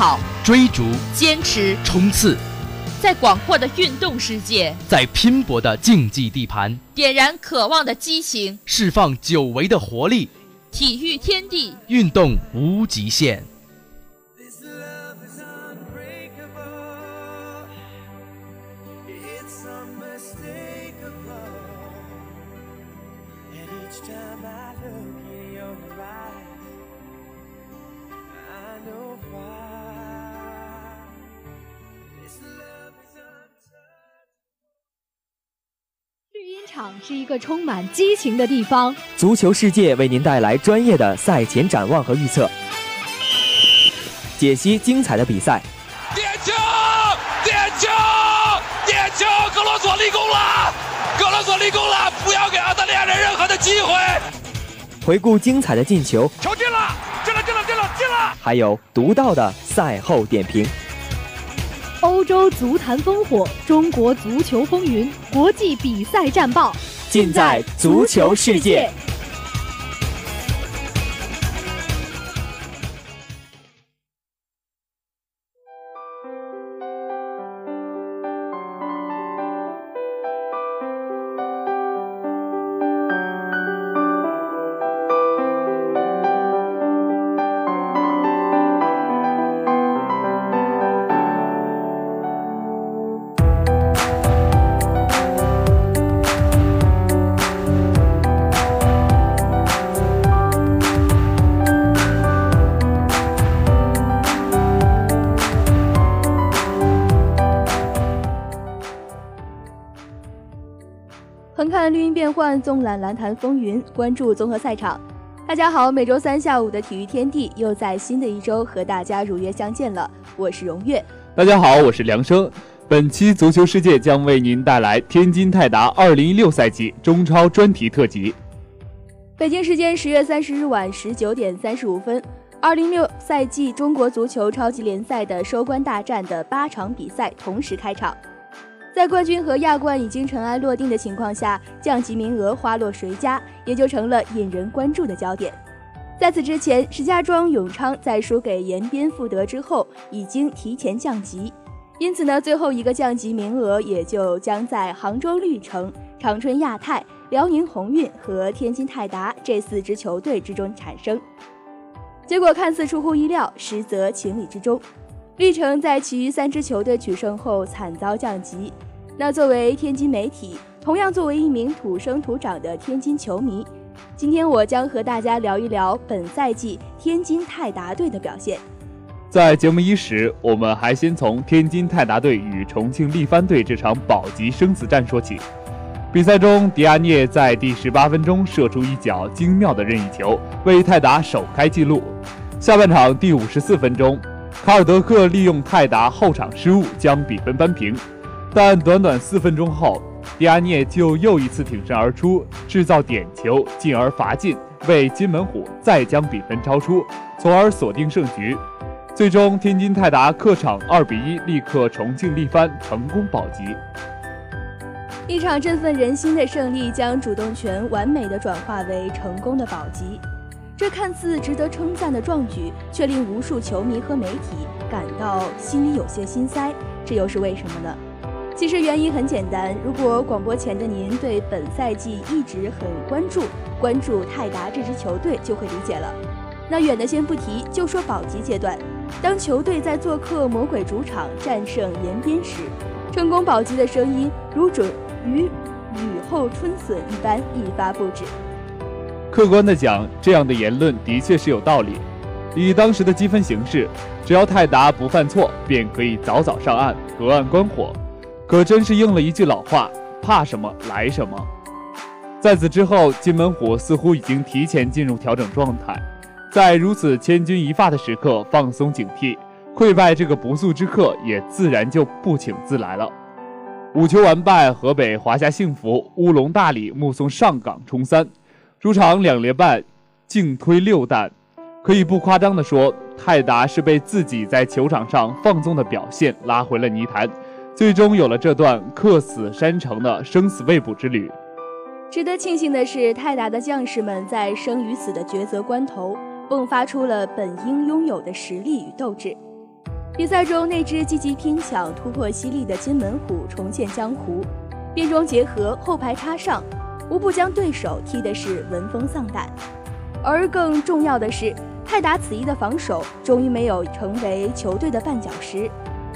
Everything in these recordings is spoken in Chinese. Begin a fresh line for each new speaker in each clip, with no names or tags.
跑、
追逐、
坚持、
冲刺，
在广阔的运动世界，
在拼搏的竞技地盘，
点燃渴望的激情，
释放久违的活力。
体育天地，
运动无极限。
场是一个充满激情的地方。
足球世界为您带来专业的赛前展望和预测，解析精彩的比赛。
点球！点球！点球！格罗索立功了！格罗索立功了！不要给澳大利亚人任何的机会。
回顾精彩的进球，
球进了！进了！进了！进了！进了！
还有独到的赛后点评。
欧洲足坛烽火，中国足球风云，国际比赛战报，
尽在足球世界。
纵览篮坛风云，关注综合赛场。大家好，每周三下午的体育天地又在新的一周和大家如约相见了。我是荣月。
大家好，我是梁生。本期足球世界将为您带来天津泰达2016赛季中超专题特辑。
北京时间十月三十日晚十九点三十五分，2016赛季中国足球超级联赛的收官大战的八场比赛同时开场。在冠军和亚冠已经尘埃落定的情况下，降级名额花落谁家，也就成了引人关注的焦点。在此之前，石家庄永昌在输给延边富德之后，已经提前降级，因此呢，最后一个降级名额也就将在杭州绿城、长春亚泰、辽宁宏运和天津泰达这四支球队之中产生。结果看似出乎意料，实则情理之中。绿城在其余三支球队取胜后惨遭降级。那作为天津媒体，同样作为一名土生土长的天津球迷，今天我将和大家聊一聊本赛季天津泰达队的表现。
在节目伊始，我们还先从天津泰达队与重庆力帆队这场保级生死战说起。比赛中，迪亚涅在第十八分钟射出一脚精妙的任意球，为泰达首开纪录。下半场第五十四分钟。卡尔德克利用泰达后场失误将比分扳平，但短短四分钟后，迪亚涅就又一次挺身而出，制造点球，进而罚进，为金门虎再将比分超出，从而锁定胜局。最终，天津泰达客场二比一力克重庆力帆，成功保级。
一场振奋人心的胜利，将主动权完美的转化为成功的保级。这看似值得称赞的壮举，却令无数球迷和媒体感到心里有些心塞。这又是为什么呢？其实原因很简单，如果广播前的您对本赛季一直很关注，关注泰达这支球队，就会理解了。那远的先不提，就说保级阶段，当球队在做客魔鬼主场战胜延边时，成功保级的声音如准如雨后春笋一般一发不止。
客观的讲，这样的言论的确是有道理。以当时的积分形势，只要泰达不犯错，便可以早早上岸，隔岸观火。可真是应了一句老话：怕什么来什么。在此之后，金门虎似乎已经提前进入调整状态，在如此千钧一发的时刻放松警惕，溃败这个不速之客也自然就不请自来了。五球完败，河北华夏幸福乌龙大礼目送上港冲三，主场两连败，净推六弹。可以不夸张地说，泰达是被自己在球场上放纵的表现拉回了泥潭，最终有了这段客死山城的生死未卜之旅。
值得庆幸的是，泰达的将士们在生与死的抉择关头，迸发出了本应拥有的实力与斗志。比赛中那只积极拼抢、突破犀利的金门虎重现江湖，边中结合、后排插上，无不将对手踢的是闻风丧胆。而更重要的是，泰达此役的防守终于没有成为球队的绊脚石。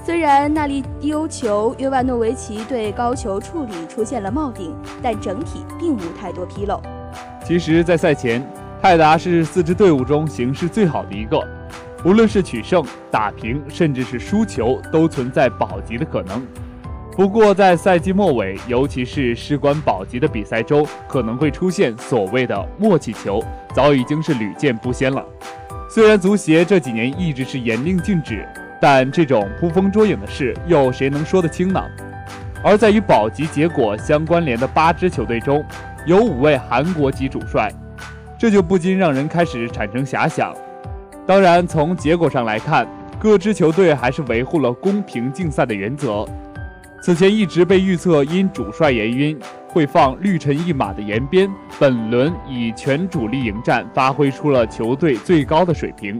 虽然那粒丢球，约万诺维奇对高球处理出现了冒顶，但整体并无太多纰漏。
其实，在赛前，泰达是四支队伍中形势最好的一个，无论是取胜、打平，甚至是输球，都存在保级的可能。不过，在赛季末尾，尤其是事关保级的比赛中，可能会出现所谓的默契球，早已经是屡见不鲜了。虽然足协这几年一直是严令禁止。但这种捕风捉影的事，又谁能说得清呢？而在与保级结果相关联的八支球队中，有五位韩国籍主帅，这就不禁让人开始产生遐想。当然，从结果上来看，各支球队还是维护了公平竞赛的原则。此前一直被预测因主帅原因会放绿城一马的延边，本轮以全主力迎战，发挥出了球队最高的水平。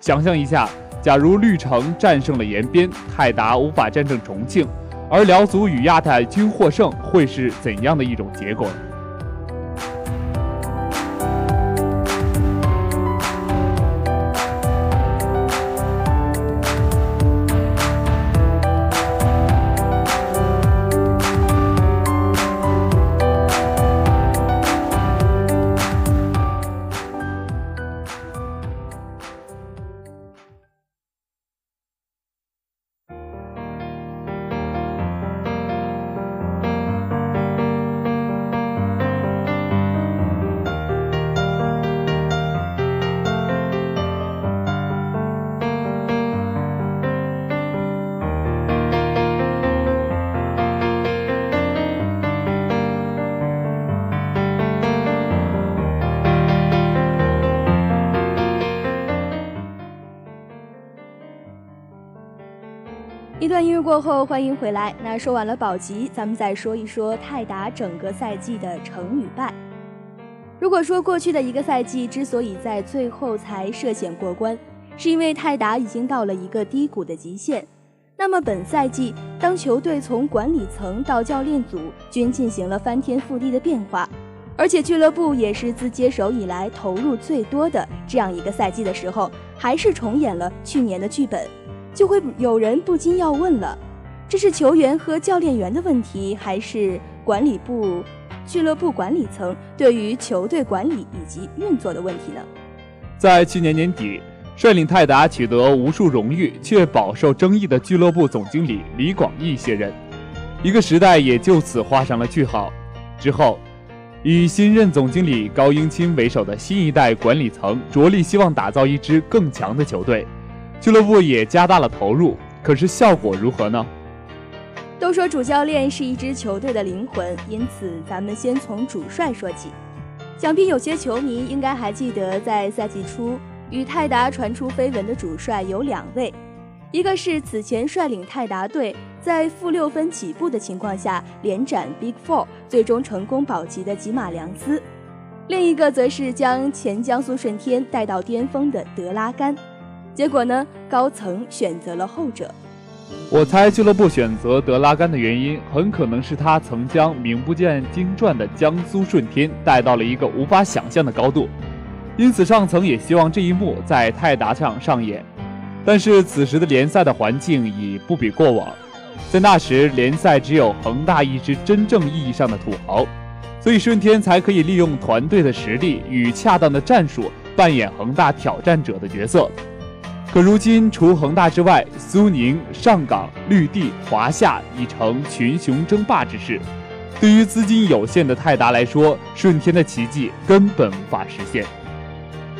想象一下。假如绿城战胜了延边，泰达无法战胜重庆，而辽足与亚太均获胜，会是怎样的一种结果？
一段音乐过后，欢迎回来。那说完了保级，咱们再说一说泰达整个赛季的成与败。如果说过去的一个赛季之所以在最后才涉险过关，是因为泰达已经到了一个低谷的极限，那么本赛季当球队从管理层到教练组均进行了翻天覆地的变化，而且俱乐部也是自接手以来投入最多的这样一个赛季的时候，还是重演了去年的剧本。就会有人不禁要问了：这是球员和教练员的问题，还是管理部、俱乐部管理层对于球队管理以及运作的问题呢？
在去年年底，率领泰达取得无数荣誉却饱受争议的俱乐部总经理李广义卸任，一个时代也就此画上了句号。之后，以新任总经理高英钦为首的新一代管理层着力希望打造一支更强的球队。俱乐部也加大了投入，可是效果如何呢？
都说主教练是一支球队的灵魂，因此咱们先从主帅说起。想必有些球迷应该还记得，在赛季初与泰达传出绯闻的主帅有两位，一个是此前率领泰达队在负六分起步的情况下连斩 Big Four，最终成功保级的吉马良斯；另一个则是将前江苏舜天带到巅峰的德拉甘。结果呢？高层选择了后者。
我猜俱乐部选择德拉甘的原因，很可能是他曾将名不见经传的江苏舜天带到了一个无法想象的高度，因此上层也希望这一幕在泰达上上演。但是此时的联赛的环境已不比过往，在那时联赛只有恒大一支真正意义上的土豪，所以舜天才可以利用团队的实力与恰当的战术扮演恒大挑战者的角色。可如今，除恒大之外，苏宁、上港、绿地、华夏已成群雄争霸之势。对于资金有限的泰达来说，顺天的奇迹根本无法实现。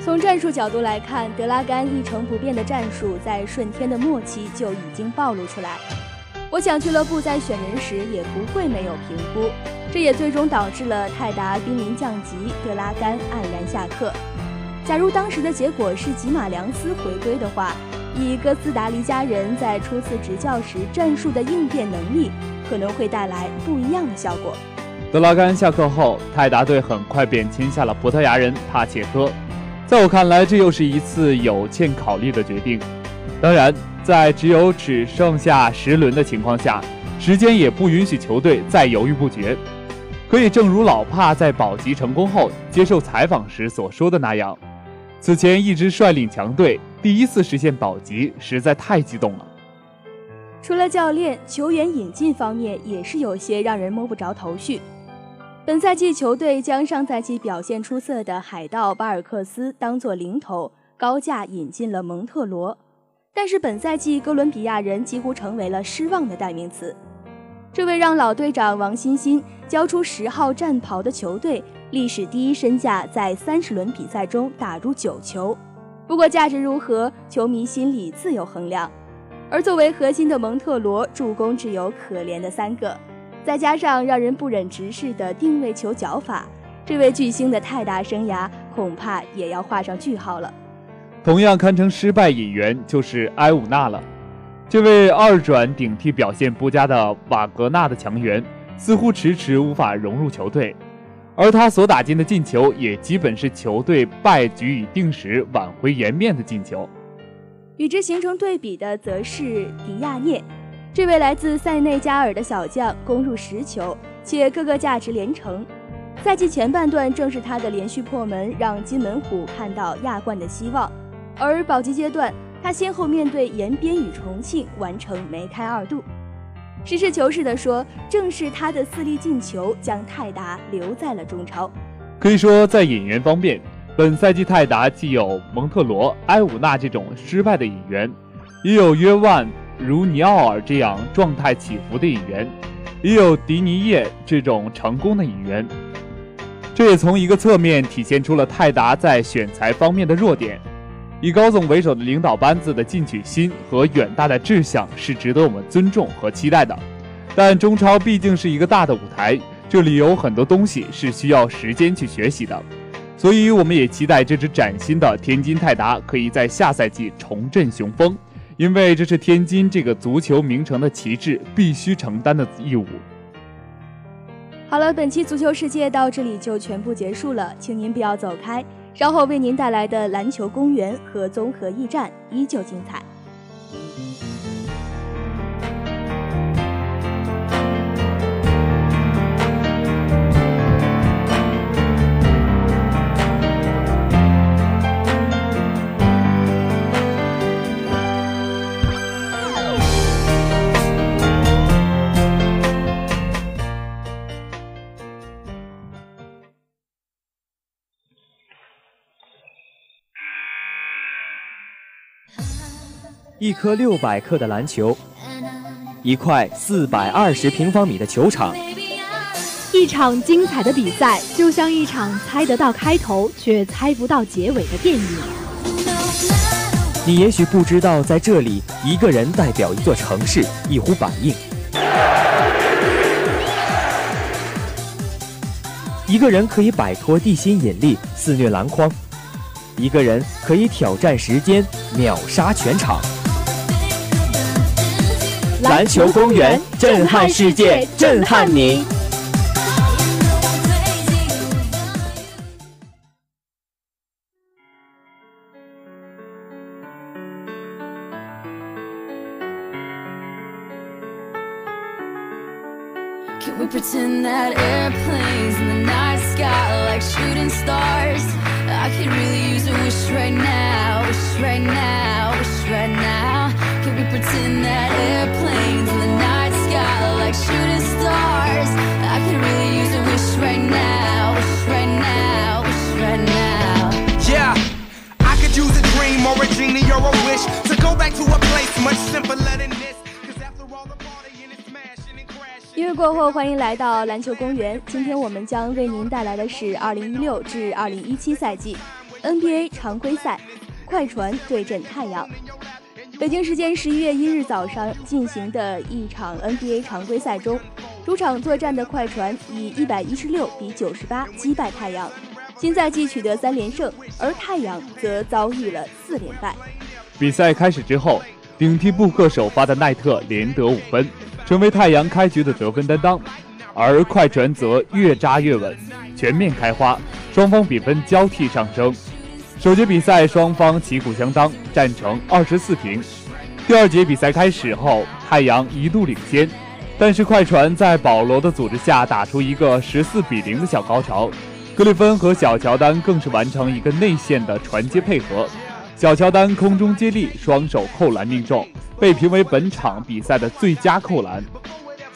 从战术角度来看，德拉甘一成不变的战术在顺天的末期就已经暴露出来。我想俱乐部在选人时也不会没有评估，这也最终导致了泰达濒临降级，德拉甘黯然下课。假如当时的结果是吉马良斯回归的话，以哥斯达黎加人在初次执教时战术的应变能力，可能会带来不一样的效果。
德拉甘下课后，泰达队很快便签下了葡萄牙人帕切科。在我看来，这又是一次有欠考虑的决定。当然，在只有只剩下十轮的情况下，时间也不允许球队再犹豫不决。可以，正如老帕在保级成功后接受采访时所说的那样。此前一直率领强队，第一次实现保级，实在太激动了。
除了教练、球员引进方面，也是有些让人摸不着头绪。本赛季球队将上赛季表现出色的海盗巴尔克斯当作零头，高价引进了蒙特罗，但是本赛季哥伦比亚人几乎成为了失望的代名词。这位让老队长王欣欣交出十号战袍的球队。历史第一身价在三十轮比赛中打入九球，不过价值如何，球迷心里自有衡量。而作为核心的蒙特罗，助攻只有可怜的三个，再加上让人不忍直视的定位球脚法，这位巨星的泰达生涯恐怕也要画上句号了。
同样堪称失败引援就是埃武纳了，这位二转顶替表现不佳的瓦格纳的强援，似乎迟迟无法融入球队。而他所打进的进球，也基本是球队败局已定时、挽回颜面的进球。
与之形成对比的，则是迪亚涅，这位来自塞内加尔的小将，攻入十球，且各个价值连城。赛季前半段，正是他的连续破门，让金门虎看到亚冠的希望。而保级阶段，他先后面对延边与重庆，完成梅开二度。实事求是地说，正是他的四粒进球将泰达留在了中超。
可以说，在引援方面，本赛季泰达既有蒙特罗、埃武纳这种失败的引援，也有约万、如尼奥尔这样状态起伏的引援，也有迪尼耶这种成功的引援。这也从一个侧面体现出了泰达在选材方面的弱点。以高总为首的领导班子的进取心和远大的志向是值得我们尊重和期待的，但中超毕竟是一个大的舞台，这里有很多东西是需要时间去学习的，所以我们也期待这支崭新的天津泰达可以在下赛季重振雄风，因为这是天津这个足球名城的旗帜必须承担的义务。
好了，本期足球世界到这里就全部结束了，请您不要走开。稍后为您带来的篮球公园和综合驿站依旧精彩。
一颗六百克的篮球，一块四百二十平方米的球场，
一场精彩的比赛，就像一场猜得到开头却猜不到结尾的电影。
你也许不知道，在这里，一个人代表一座城市，一呼百应；一个人可以摆脱地心引力，肆虐篮筐；一个人可以挑战时间，秒杀全场。篮球公园，震撼世界，震撼
您。来到篮球公园。今天我们将为您带来的是2016至2017赛季 NBA 常规赛，快船对阵太阳。北京时间十一月一日早上进行的一场 NBA 常规赛中，主场作战的快船以一百一十六比九十八击败太阳，新赛季取得三连胜，而太阳则遭遇了四连败。
比赛开始之后，顶替布克首发的奈特连得五分。成为太阳开局的得分担当，而快船则越扎越稳，全面开花，双方比分交替上升。首节比赛双方旗鼓相当，战成二十四平。第二节比赛开始后，太阳一度领先，但是快船在保罗的组织下打出一个十四比零的小高潮。格里芬和小乔丹更是完成一个内线的传接配合，小乔丹空中接力，双手扣篮命中。被评为本场比赛的最佳扣篮。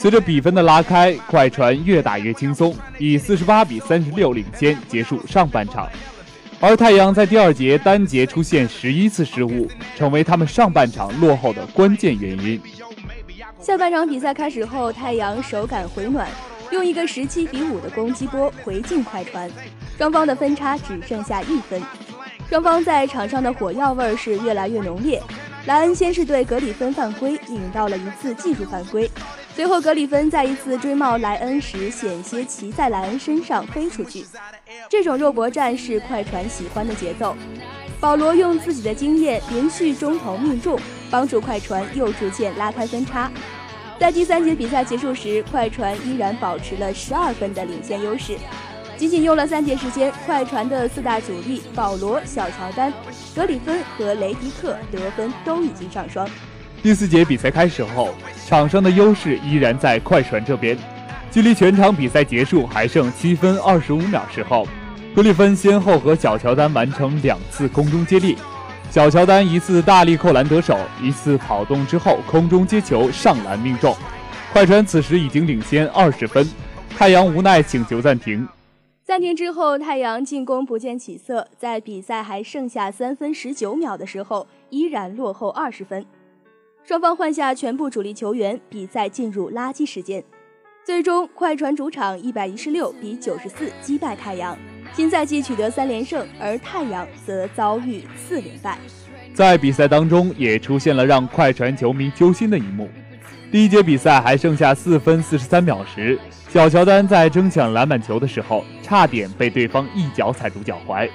随着比分的拉开，快船越打越轻松，以四十八比三十六领先结束上半场。而太阳在第二节单节出现十一次失误，成为他们上半场落后的关键原因。
下半场比赛开始后，太阳手感回暖，用一个十七比五的攻击波回敬快船，双方的分差只剩下一分。双方在场上的火药味儿是越来越浓烈。莱恩先是对格里芬犯规，引到了一次技术犯规，随后格里芬在一次追帽莱恩时险些骑在莱恩身上飞出去。这种肉搏战是快船喜欢的节奏。保罗用自己的经验连续中投命中，帮助快船又逐渐拉开分差。在第三节比赛结束时，快船依然保持了十二分的领先优势。仅仅用了三节时间，快船的四大主力保罗、小乔丹、格里芬和雷迪克得分都已经上双。
第四节比赛开始后，场上的优势依然在快船这边。距离全场比赛结束还剩七分二十五秒时候，格里芬先后和小乔丹完成两次空中接力，小乔丹一次大力扣篮得手，一次跑动之后空中接球上篮命中。快船此时已经领先二十分，太阳无奈请求暂停。
暂停之后，太阳进攻不见起色，在比赛还剩下三分十九秒的时候，依然落后二十分。双方换下全部主力球员，比赛进入垃圾时间。最终，快船主场一百一十六比九十四击败太阳，新赛季取得三连胜，而太阳则遭遇四连败。
在比赛当中，也出现了让快船球迷揪心的一幕。第一节比赛还剩下四分四十三秒时。小乔丹在争抢篮板球的时候，差点被对方一脚踩住脚踝。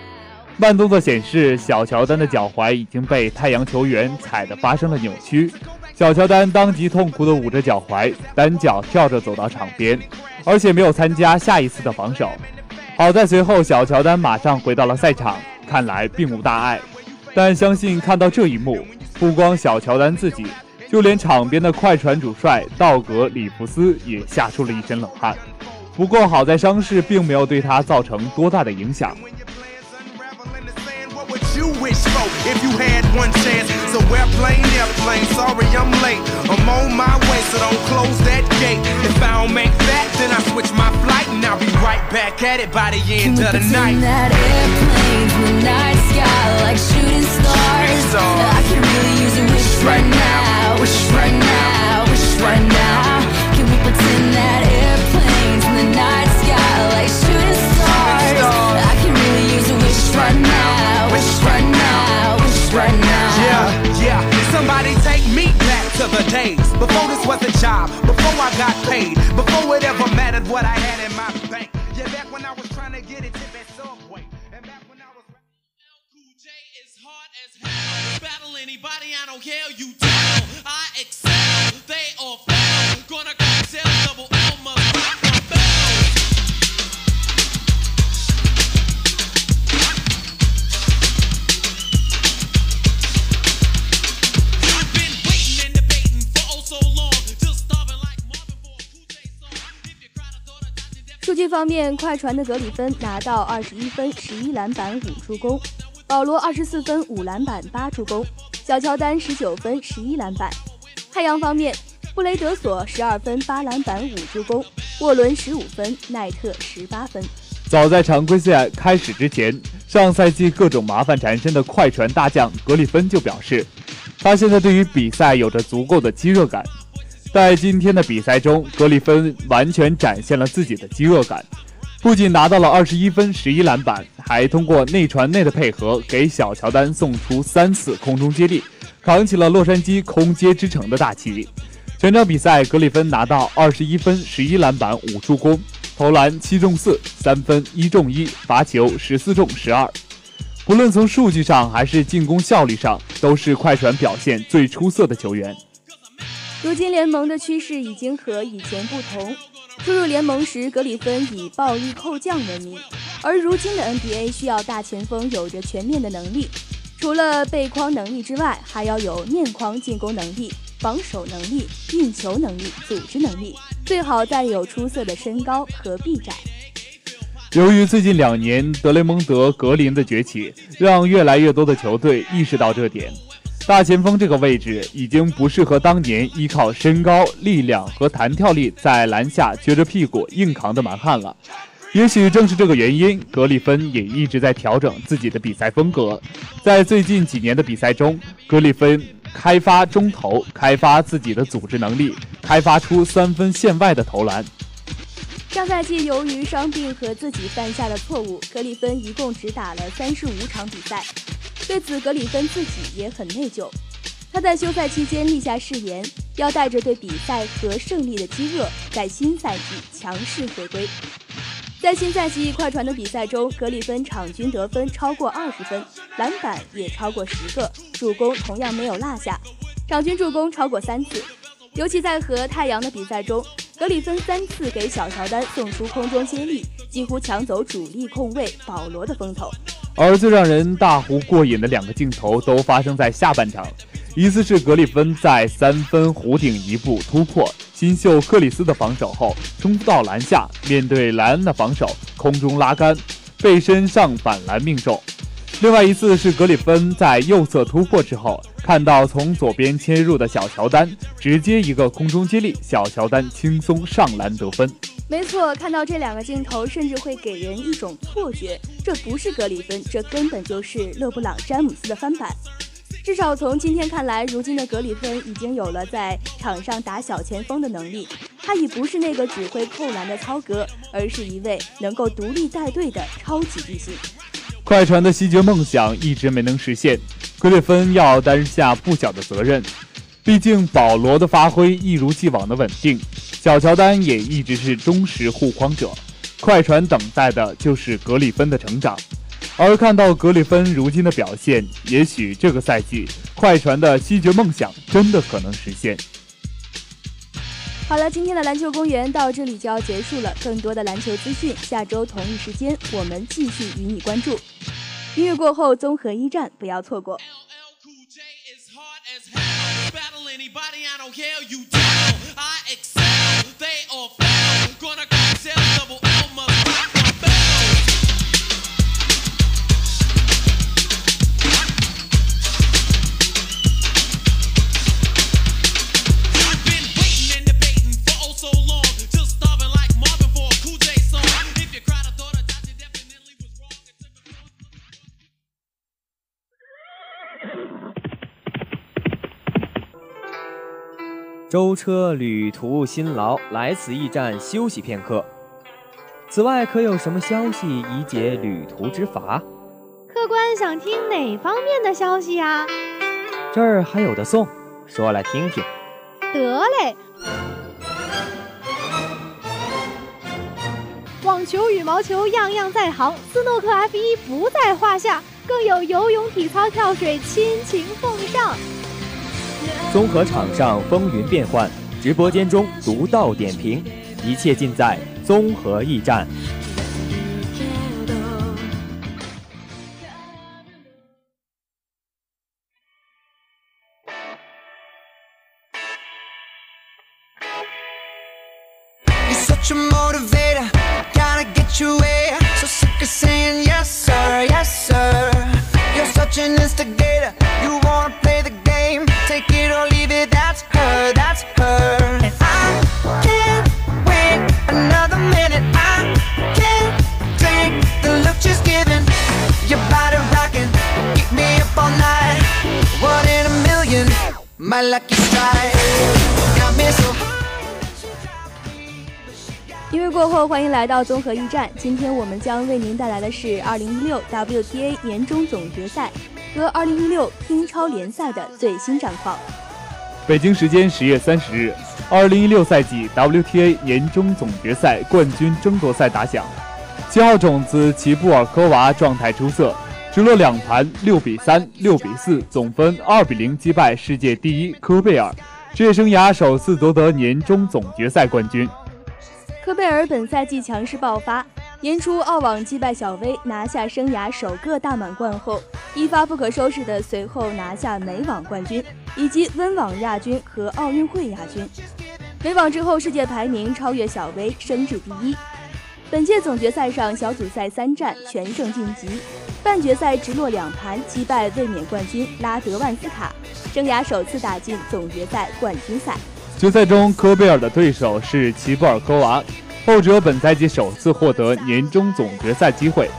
慢动作显示，小乔丹的脚踝已经被太阳球员踩得发生了扭曲。小乔丹当即痛苦地捂着脚踝，单脚跳着走到场边，而且没有参加下一次的防守。好在随后小乔丹马上回到了赛场，看来并无大碍。但相信看到这一幕，不光小乔丹自己。就连场边的快船主帅道格·里弗斯也吓出了一身冷汗。不过好在伤势并没有对他造成多大的影响。
wish for if you
had one chance. So airplane, airplane, sorry I'm late. I'm on my way, so don't close that gate. If I don't make that, then I switch my flight and I'll be
right back at it by the end of the night. That airplane in the night sky like shooting stars. I can really use a wish right, right now, wish right now, wish right now.
Can we pretend that? To the days. Before this was a job, before I got paid Before it ever mattered what I had in my bank. Yeah, back when I was trying to get it to that subway And back when I was Cool J is hard as hell. Battle anybody, I don't care, you I excel, they all
数据方面，快船的格里芬拿到二十一分、十一篮板、五助攻；保罗二十四分、五篮板、八助攻。小乔丹十九分十一篮板，太阳方面，布雷德索十二分八篮板五助攻，沃伦十五分，奈特十八分。
早在常规赛开始之前，上赛季各种麻烦缠身的快船大将格里芬就表示，他现在对于比赛有着足够的饥饿感。在今天的比赛中，格里芬完全展现了自己的饥饿感，不仅拿到了二十一分、十一篮板，还通过内传内的配合给小乔丹送出三次空中接力，扛起了洛杉矶空接之城的大旗。全场比赛，格里芬拿到二十一分、十一篮板、五助攻，投篮七中四，三分一中一，罚球十四中十二。不论从数据上还是进攻效率上，都是快船表现最出色的球员。
如今联盟的趋势已经和以前不同。初入联盟时，格里芬以暴力扣将闻名，而如今的 NBA 需要大前锋有着全面的能力，除了背筐能力之外，还要有面框进攻能力、防守能力、运球能力、组织能力，最好带有出色的身高和臂展。
由于最近两年德雷蒙德·格林的崛起，让越来越多的球队意识到这点。大前锋这个位置已经不适合当年依靠身高、力量和弹跳力在篮下撅着屁股硬扛的蛮汉了。也许正是这个原因，格里芬也一直在调整自己的比赛风格。在最近几年的比赛中，格里芬开发中投，开发自己的组织能力，开发出三分线外的投篮。
上赛季由于伤病和自己犯下的错误，格里芬一共只打了三十五场比赛。对此，格里芬自己也很内疚。他在休赛期间立下誓言，要带着对比赛和胜利的饥饿，在新赛季强势回归。在新赛季快船的比赛中，格里芬场均得分超过二十分，篮板也超过十个，助攻同样没有落下，场均助攻超过三次。尤其在和太阳的比赛中。格里芬三次给小乔丹送出空中接力，几乎抢走主力控卫保罗的风头。
而最让人大呼过瘾的两个镜头都发生在下半场，一次是格里芬在三分弧顶一步突破新秀克里斯的防守后冲到篮下，面对莱恩的防守空中拉杆，背身上反篮命中；另外一次是格里芬在右侧突破之后。看到从左边切入的小乔丹，直接一个空中接力，小乔丹轻松上篮得分。
没错，看到这两个镜头，甚至会给人一种错觉，这不是格里芬，这根本就是勒布朗·詹姆斯的翻版。至少从今天看来，如今的格里芬已经有了在场上打小前锋的能力，他已不是那个只会扣篮的超格，而是一位能够独立带队的超级巨星。
快船的西决梦想一直没能实现。格里芬要担下不小的责任，毕竟保罗的发挥一如既往的稳定，小乔丹也一直是忠实护框者，快船等待的就是格里芬的成长。而看到格里芬如今的表现，也许这个赛季快船的西决梦想真的可能实现。
好了，今天的篮球公园到这里就要结束了，更多的篮球资讯，下周同一时间我们继续与你关注。音乐过后，综合一战不要错过。
舟车旅途辛劳，来此驿站休息片刻。此外，可有什么消息以解旅途之乏？
客官想听哪方面的消息呀？
这儿还有的送，说来听听。
得嘞。网球、羽毛球样样在行，斯诺克 F 一不在话下，更有游泳、体操、跳水亲情奉上。
综合场上风云变幻，直播间中独到点评，一切尽在综合驿站。
my lucky time 一月
过后，欢迎来到综合驿站。今天我们将为您带来的是 2016WTA 年终总决赛和2016英超联赛的最新战况。
北京时间十月三十日，2016赛季 WTA 年终总决赛冠军争夺赛打响，七号种子齐布尔科娃状态出色。直落两盘六比三、六比四，总分二比零击败世界第一科贝尔，职业生涯首次夺得年终总决赛冠军。
科贝尔本赛季强势爆发，年初澳网击败小威，拿下生涯首个大满贯后，一发不可收拾的随后拿下美网冠军，以及温网亚军和奥运会亚军。美网之后，世界排名超越小威，升至第一。本届总决赛上，小组赛三战全胜晋级，半决赛直落两盘击败卫冕冠军拉德万斯卡，生涯首次打进总决赛冠军赛。
决赛中，科贝尔的对手是齐布尔科娃，后者本赛季首次获得年终总决赛机会。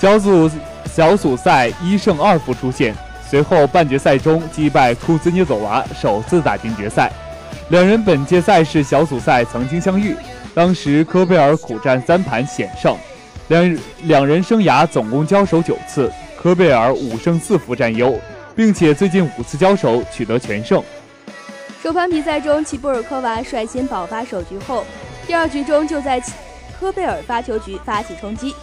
小组小组赛一胜二负出线，随后半决赛中击败库兹涅佐娃，首次打进决赛。两人本届赛事小组赛曾经相遇，当时科贝尔苦战三盘险胜。两两人生涯总共交手九次，科贝尔五胜四负占优，并且最近五次交手取得全胜。
首盘比赛中，齐布尔科娃率先爆发首局后，第二局中就在科贝尔发球局发起冲击，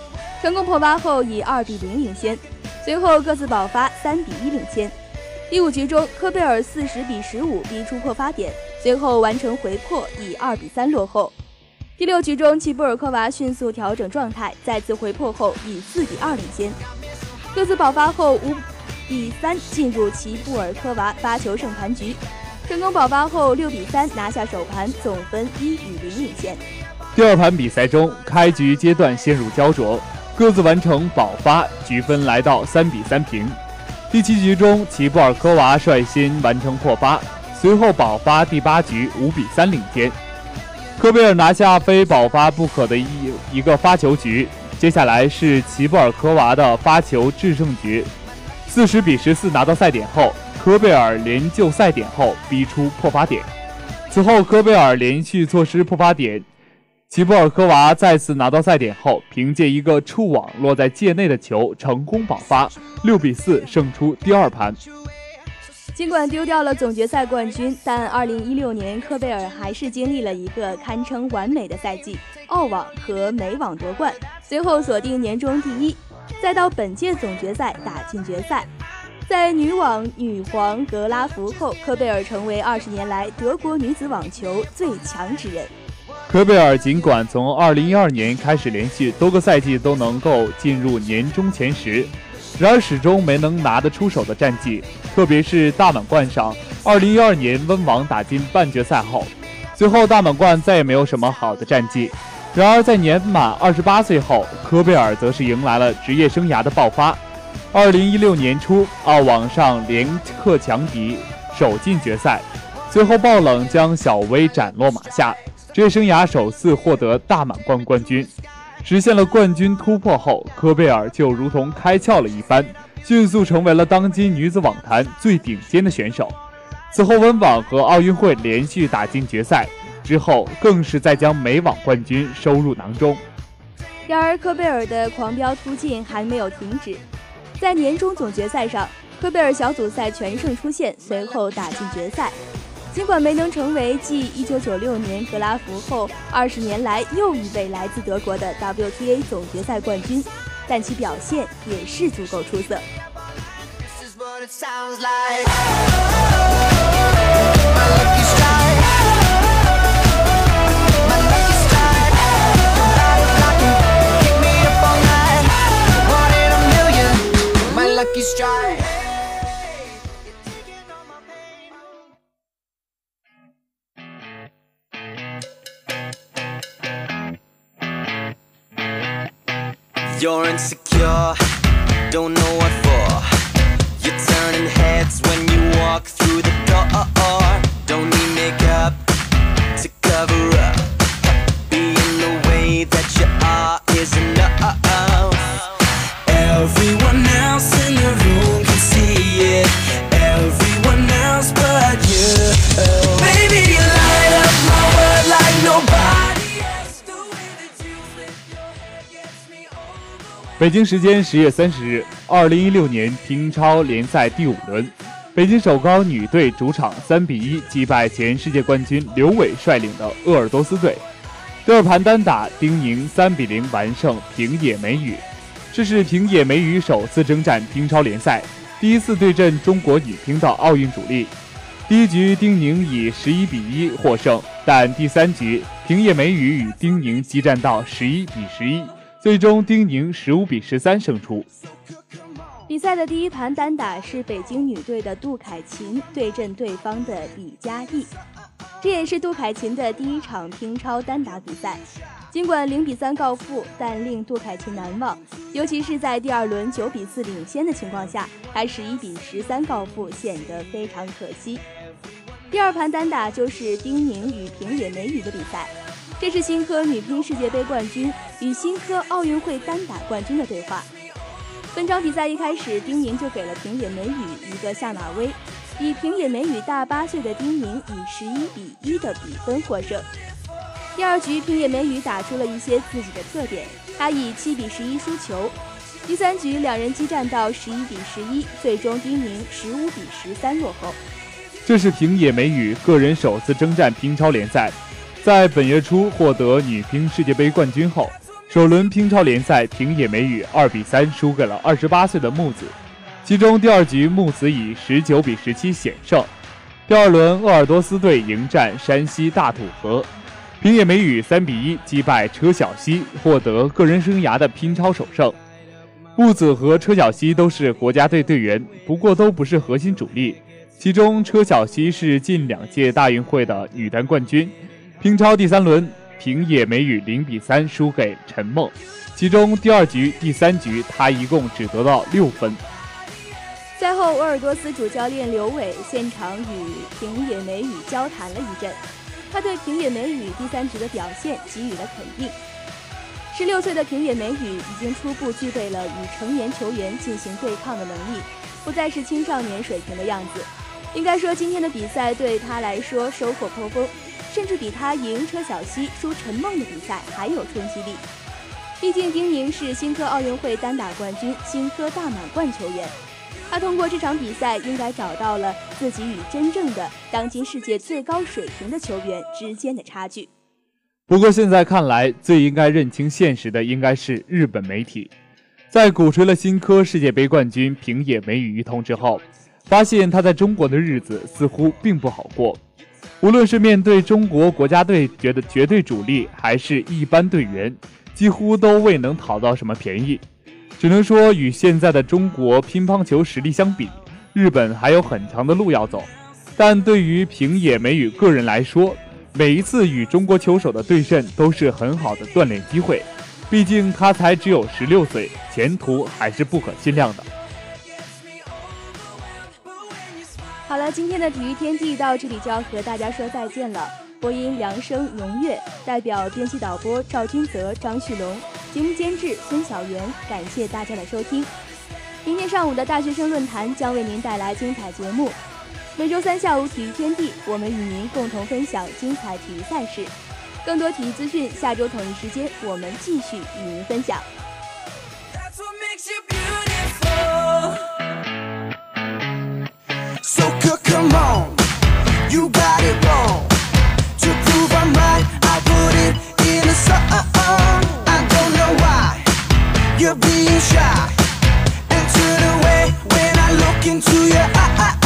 成功破发后以二比零领先，随后各自爆发三比一领先。第五局中，科贝尔四十比十五逼出破发点，随后完成回破以二比三落后。第六局中，齐布尔科娃迅速调整状态，再次回破后以四比二领先，各自爆发后五比三进入齐布尔科娃发球胜盘局。成功爆发后，六比三拿下首盘，总分一比零领先。
第二盘比赛中，开局阶段陷入焦灼，各自完成爆发，局分来到三比三平。第七局中，齐布尔科娃率先完成破发，随后爆发第八局五比三领先。科贝尔拿下非保发不可的一一个发球局，接下来是齐布尔科娃的发球制胜局，四十比十四拿到赛点后。科贝尔连救赛点后逼出破发点，此后科贝尔连续错失破发点，齐布尔科娃再次拿到赛点后，凭借一个触网落在界内的球成功保发，六比四胜出第二盘。
尽管丢掉了总决赛冠军，但2016年科贝尔还是经历了一个堪称完美的赛季，澳网和美网夺冠，随后锁定年终第一，再到本届总决赛打进决赛。在女网女皇格拉福后，科贝尔成为二十年来德国女子网球最强之人。
科贝尔尽管从2012年开始连续多个赛季都能够进入年终前十，然而始终没能拿得出手的战绩。特别是大满贯上，2012年温网打进半决赛后，随后大满贯再也没有什么好的战绩。然而在年满28岁后，科贝尔则是迎来了职业生涯的爆发。二零一六年初，澳网上连克强敌，首进决赛，随后爆冷将小威斩落马下，职业生涯首次获得大满贯冠军，实现了冠军突破后，科贝尔就如同开窍了一般，迅速成为了当今女子网坛最顶尖的选手。此后温网和奥运会连续打进决赛，之后更是再将美网冠军收入囊中。
然而，科贝尔的狂飙突进还没有停止。在年终总决赛上，科贝尔小组赛全胜出线，随后打进决赛。尽管没能成为继1996年格拉夫后二十年来又一位来自德国的 WTA 总决赛冠军，但其表现也是足够出色。
You're insecure, don't know
北京时间十月三十日，二零一六年乒超联赛第五轮，北京首钢女队主场三比一击败前世界冠军刘伟率领的鄂尔多斯队。第二盘单打，丁宁三比零完胜平野美宇，这是平野美宇首次征战乒超联赛，第一次对阵中国女乒的奥运主力。第一局，丁宁以十一比一获胜，但第三局，平野美宇与丁宁激战到十一比十一。最终，丁宁十五比十三胜出。
比赛的第一盘单打是北京女队的杜凯琴对阵对方的李佳艺，这也是杜凯琴的第一场乒超单打比赛。尽管零比三告负，但令杜凯琴难忘，尤其是在第二轮九比四领先的情况下，还十一比十三告负，显得非常可惜。第二盘单打就是丁宁与平野美宇的比赛。这是新科女乒世界杯冠军与新科奥运会单打冠军的对话。本场比赛一开始，丁宁就给了平野美宇一个下马威，比平野美宇大八岁的丁宁以十一比一的比分获胜。第二局，平野美宇打出了一些自己的特点，她以七比十一输球。第三局，两人激战到十一比十一，最终丁宁十五比十三落后。
这是平野美宇个人首次征战乒超联赛。在本月初获得女乒世界杯冠军后，首轮乒超联赛，平野美宇二比三输给了二十八岁的木子，其中第二局木子以十九比十七险胜。第二轮鄂尔多斯队迎战山西大土河，平野美宇三比一击败车晓曦，获得个人生涯的乒超首胜。木子和车晓曦都是国家队队员，不过都不是核心主力，其中车晓曦是近两届大运会的女单冠军。乒超第三轮，平野美宇零比三输给陈梦，其中第二局、第三局她一共只得到六分。
赛后，鄂尔多斯主教练刘伟现场与平野美宇交谈了一阵，他对平野美宇第三局的表现给予了肯定。十六岁的平野美宇已经初步具备了与成年球员进行对抗的能力，不再是青少年水平的样子。应该说，今天的比赛对他来说收获颇丰。甚至比他赢车小西、输陈梦的比赛还有冲击力。毕竟丁宁是新科奥运会单打冠军、新科大满贯球员，他通过这场比赛应该找到了自己与真正的当今世界最高水平的球员之间的差距。
不过现在看来，最应该认清现实的应该是日本媒体，在鼓吹了新科世界杯冠军平野美宇一通之后，发现他在中国的日子似乎并不好过。无论是面对中国国家队觉得绝对主力，还是一般队员，几乎都未能讨到什么便宜。只能说，与现在的中国乒乓球实力相比，日本还有很长的路要走。但对于平野美宇个人来说，每一次与中国球手的对阵都是很好的锻炼机会。毕竟他才只有十六岁，前途还是不可限量的。
好了，今天的体育天地到这里就要和大家说再见了。播音梁生、荣月，代表编辑导播赵君泽、张旭龙，节目监制孙小媛，感谢大家的收听。明天上午的大学生论坛将为您带来精彩节目。每周三下午体育天地，我们与您共同分享精彩体育赛事。更多体育资讯，下周同一时间我们继续与您分享。
You got it wrong. To
prove I'm right, I put it in a song. I don't know why you're being shy and turn away when I look into your eyes.